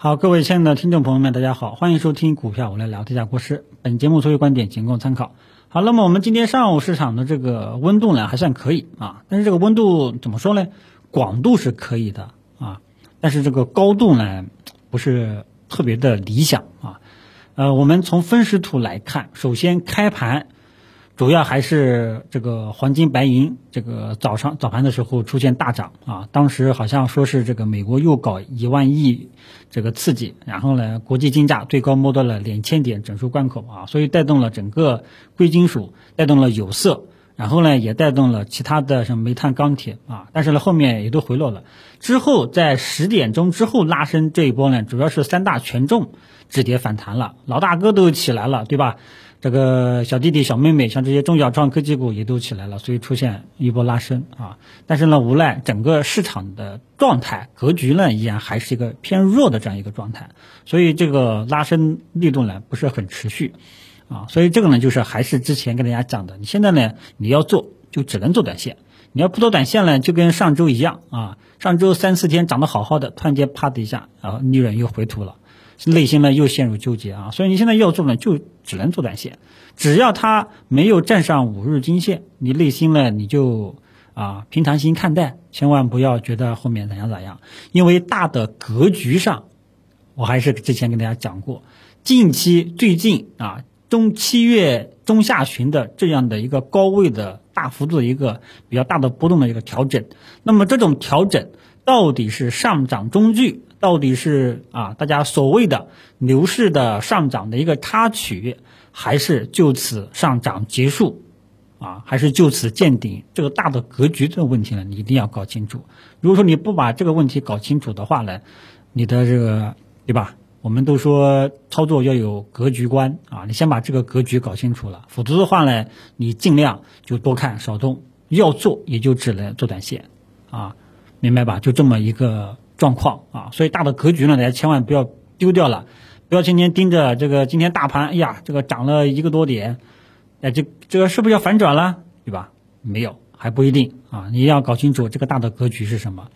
好，各位亲爱的听众朋友们，大家好，欢迎收听股票我来聊，这家国师。本节目所有观点仅供参考。好，那么我们今天上午市场的这个温度呢，还算可以啊，但是这个温度怎么说呢？广度是可以的啊，但是这个高度呢，不是特别的理想啊。呃，我们从分时图来看，首先开盘。主要还是这个黄金白银，这个早上早盘的时候出现大涨啊，当时好像说是这个美国又搞一万亿这个刺激，然后呢，国际金价最高摸到了两千点整数关口啊，所以带动了整个贵金属，带动了有色，然后呢也带动了其他的什么煤炭、钢铁啊，但是呢后面也都回落了。之后在十点钟之后拉升这一波呢，主要是三大权重止跌反弹了，老大哥都起来了，对吧？这个小弟弟、小妹妹，像这些中小创科技股也都起来了，所以出现一波拉升啊。但是呢，无奈整个市场的状态格局呢，依然还是一个偏弱的这样一个状态，所以这个拉升力度呢不是很持续啊。所以这个呢，就是还是之前跟大家讲的，你现在呢你要做就只能做短线，你要不做短线呢，就跟上周一样啊，上周三四天涨得好好的，突然间啪的一下，然后利润又回吐了。内心呢又陷入纠结啊，所以你现在要做呢，就只能做短线，只要它没有站上五日均线，你内心呢你就啊平常心看待，千万不要觉得后面怎样怎样，因为大的格局上，我还是之前跟大家讲过，近期最近啊中七月中下旬的这样的一个高位的大幅度的一个比较大的波动的一个调整，那么这种调整到底是上涨中距？到底是啊，大家所谓的牛市的上涨的一个插曲，还是就此上涨结束，啊，还是就此见顶？这个大的格局的问题呢，你一定要搞清楚。如果说你不把这个问题搞清楚的话呢，你的这个对吧？我们都说操作要有格局观啊，你先把这个格局搞清楚了，否则的话呢，你尽量就多看少动，要做也就只能做短线，啊，明白吧？就这么一个。状况啊，所以大的格局呢，大家千万不要丢掉了，不要天天盯着这个今天大盘，哎呀，这个涨了一个多点，哎，这这个是不是要反转了，对吧？没有，还不一定啊，你一定要搞清楚这个大的格局是什么。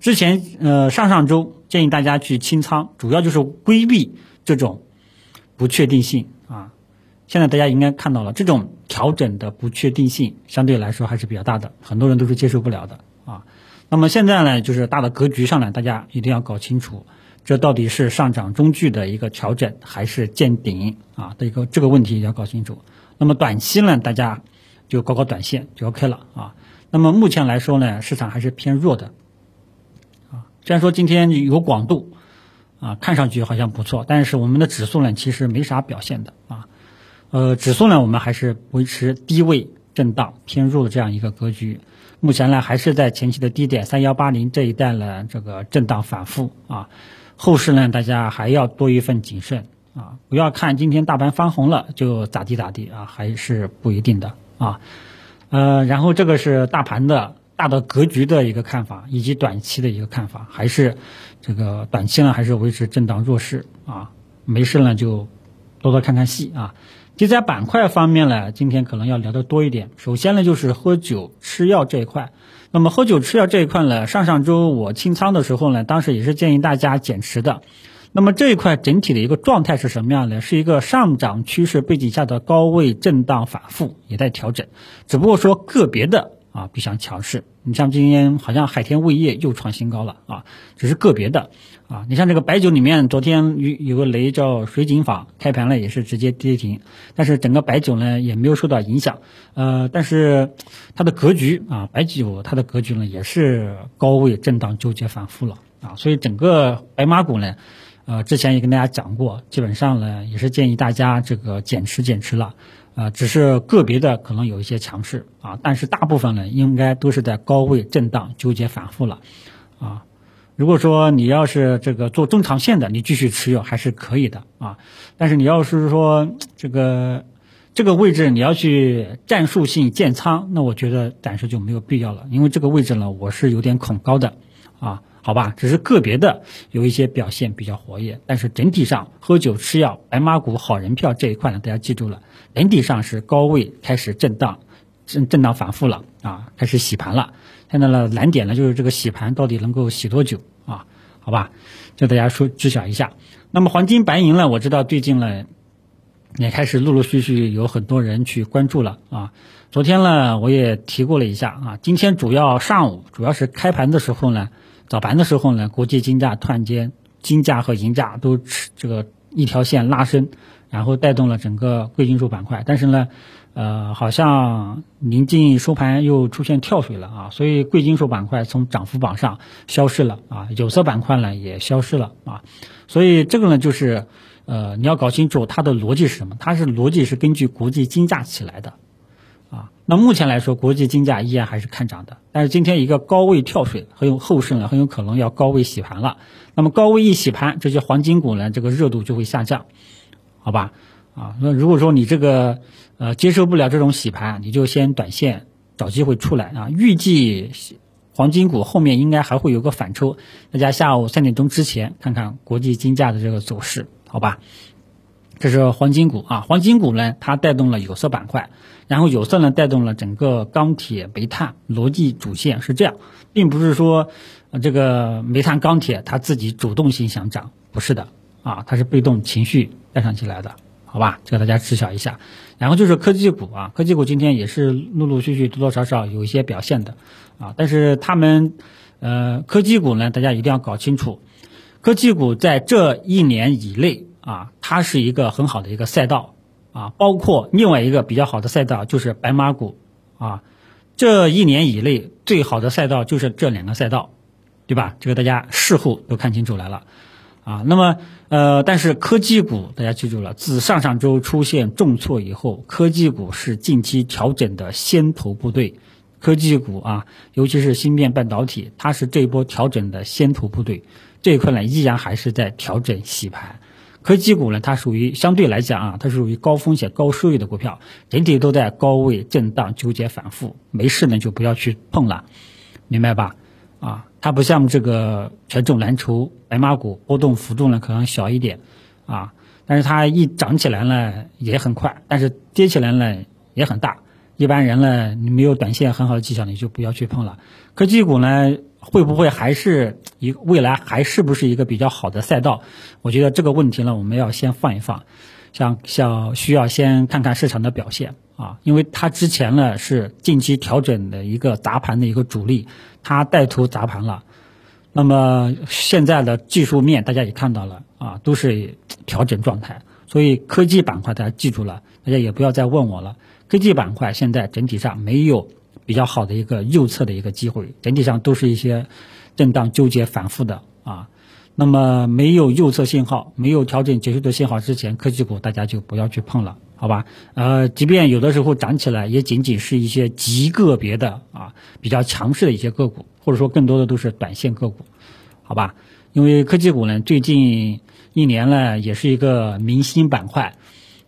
之前呃上上周建议大家去清仓，主要就是规避这种不确定性啊。现在大家应该看到了，这种调整的不确定性相对来说还是比较大的，很多人都是接受不了的啊。那么现在呢，就是大的格局上呢，大家一定要搞清楚，这到底是上涨中距的一个调整，还是见顶啊的一个这个问题要搞清楚。那么短期呢，大家就搞搞短线就 OK 了啊。那么目前来说呢，市场还是偏弱的啊。虽然说今天有广度啊，看上去好像不错，但是我们的指数呢，其实没啥表现的啊。呃，指数呢，我们还是维持低位震荡偏弱的这样一个格局。目前呢，还是在前期的低点三幺八零这一带呢，这个震荡反复啊。后市呢，大家还要多一份谨慎啊，不要看今天大盘翻红了就咋地咋地啊，还是不一定的啊。呃，然后这个是大盘的大的格局的一个看法，以及短期的一个看法，还是这个短期呢，还是维持震荡弱势啊。没事呢，就多多看看戏啊。题材板块方面呢，今天可能要聊得多一点。首先呢，就是喝酒吃药这一块。那么喝酒吃药这一块呢，上上周我清仓的时候呢，当时也是建议大家减持的。那么这一块整体的一个状态是什么样呢？是一个上涨趋势背景下的高位震荡反复，也在调整。只不过说个别的。啊，比较强势。你像今天好像海天味业又创新高了啊，只是个别的啊。你像这个白酒里面，昨天有有个雷叫水井坊，开盘了也是直接跌停，但是整个白酒呢也没有受到影响。呃，但是它的格局啊，白酒它的格局呢也是高位震荡纠结反复了啊。所以整个白马股呢，呃，之前也跟大家讲过，基本上呢也是建议大家这个减持减持了。啊，只是个别的可能有一些强势啊，但是大部分呢，应该都是在高位震荡纠结反复了，啊，如果说你要是这个做中长线的，你继续持有还是可以的啊，但是你要是说这个这个位置你要去战术性建仓，那我觉得暂时就没有必要了，因为这个位置呢，我是有点恐高的啊。好吧，只是个别的有一些表现比较活跃，但是整体上喝酒吃药、白马股、好人票这一块呢，大家记住了，整体上是高位开始震荡，震震荡反复了啊，开始洗盘了。现在呢，难点呢就是这个洗盘到底能够洗多久啊？好吧？就大家说知晓一下。那么黄金白银呢？我知道最近呢也开始陆陆续续有很多人去关注了啊。昨天呢我也提过了一下啊。今天主要上午主要是开盘的时候呢，早盘的时候呢，国际金价突然间金价和银价都这个一条线拉升，然后带动了整个贵金属板块。但是呢。呃，好像临近收盘又出现跳水了啊，所以贵金属板块从涨幅榜上消失了啊，有色板块呢也消失了啊，所以这个呢就是，呃，你要搞清楚它的逻辑是什么，它是逻辑是根据国际金价起来的，啊，那目前来说国际金价依然还是看涨的，但是今天一个高位跳水，很有后市呢很有可能要高位洗盘了，那么高位一洗盘，这些黄金股呢这个热度就会下降，好吧？啊，那如果说你这个呃接受不了这种洗盘，你就先短线找机会出来啊。预计黄金股后面应该还会有个反抽，大家下午三点钟之前看看国际金价的这个走势，好吧？这是黄金股啊，黄金股呢它带动了有色板块，然后有色呢带动了整个钢铁、煤炭，逻辑主线是这样，并不是说这个煤炭、钢铁它自己主动性想涨，不是的啊，它是被动情绪带上起来的。好吧，这个大家知晓一下。然后就是科技股啊，科技股今天也是陆陆续续多多少少有一些表现的啊。但是他们，呃，科技股呢，大家一定要搞清楚，科技股在这一年以内啊，它是一个很好的一个赛道啊。包括另外一个比较好的赛道就是白马股啊，这一年以内最好的赛道就是这两个赛道，对吧？这个大家事后都看清楚来了。啊，那么呃，但是科技股大家记住了，自上上周出现重挫以后，科技股是近期调整的先头部队。科技股啊，尤其是芯片半导体，它是这一波调整的先头部队。这一块呢，依然还是在调整洗盘。科技股呢，它属于相对来讲啊，它是属于高风险高收益的股票，整体都在高位震荡纠结反复，没事呢就不要去碰了，明白吧？啊。它不像这个权重蓝筹、白马股波动幅度呢可能小一点，啊，但是它一涨起来呢也很快，但是跌起来呢也很大。一般人呢，你没有短线很好的技巧，你就不要去碰了。科技股呢，会不会还是一未来还是不是一个比较好的赛道？我觉得这个问题呢，我们要先放一放，像像需要先看看市场的表现。啊，因为它之前呢是近期调整的一个砸盘的一个主力，它带头砸盘了。那么现在的技术面大家也看到了啊，都是调整状态。所以科技板块大家记住了，大家也不要再问我了。科技板块现在整体上没有比较好的一个右侧的一个机会，整体上都是一些震荡纠结反复的啊。那么没有右侧信号，没有调整结束的信号之前，科技股大家就不要去碰了。好吧，呃，即便有的时候涨起来，也仅仅是一些极个别的啊比较强势的一些个股，或者说更多的都是短线个股，好吧？因为科技股呢，最近一年呢也是一个明星板块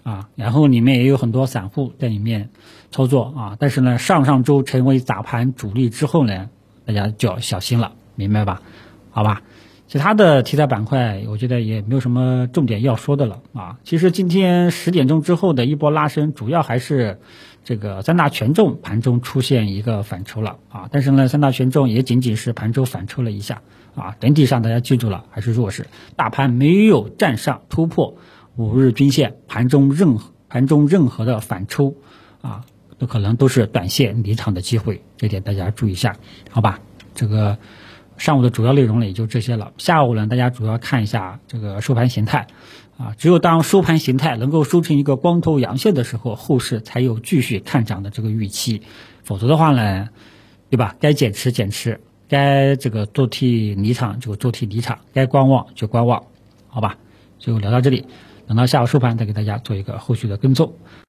啊，然后里面也有很多散户在里面操作啊，但是呢，上上周成为砸盘主力之后呢，大家就要小心了，明白吧？好吧？其他的题材板块，我觉得也没有什么重点要说的了啊。其实今天十点钟之后的一波拉升，主要还是这个三大权重盘中出现一个反抽了啊。但是呢，三大权重也仅仅是盘中反抽了一下啊。整体上大家记住了，还是弱势，大盘没有站上突破五日均线，盘中任何盘中任何的反抽啊，都可能都是短线离场的机会，这点大家注意一下，好吧？这个。上午的主要内容呢也就这些了。下午呢，大家主要看一下这个收盘形态，啊，只有当收盘形态能够收成一个光头阳线的时候，后市才有继续看涨的这个预期。否则的话呢，对吧？该减持减持，该这个做 T 离场就做 T 离场，该观望就观望，好吧？就聊到这里，等到下午收盘再给大家做一个后续的跟踪。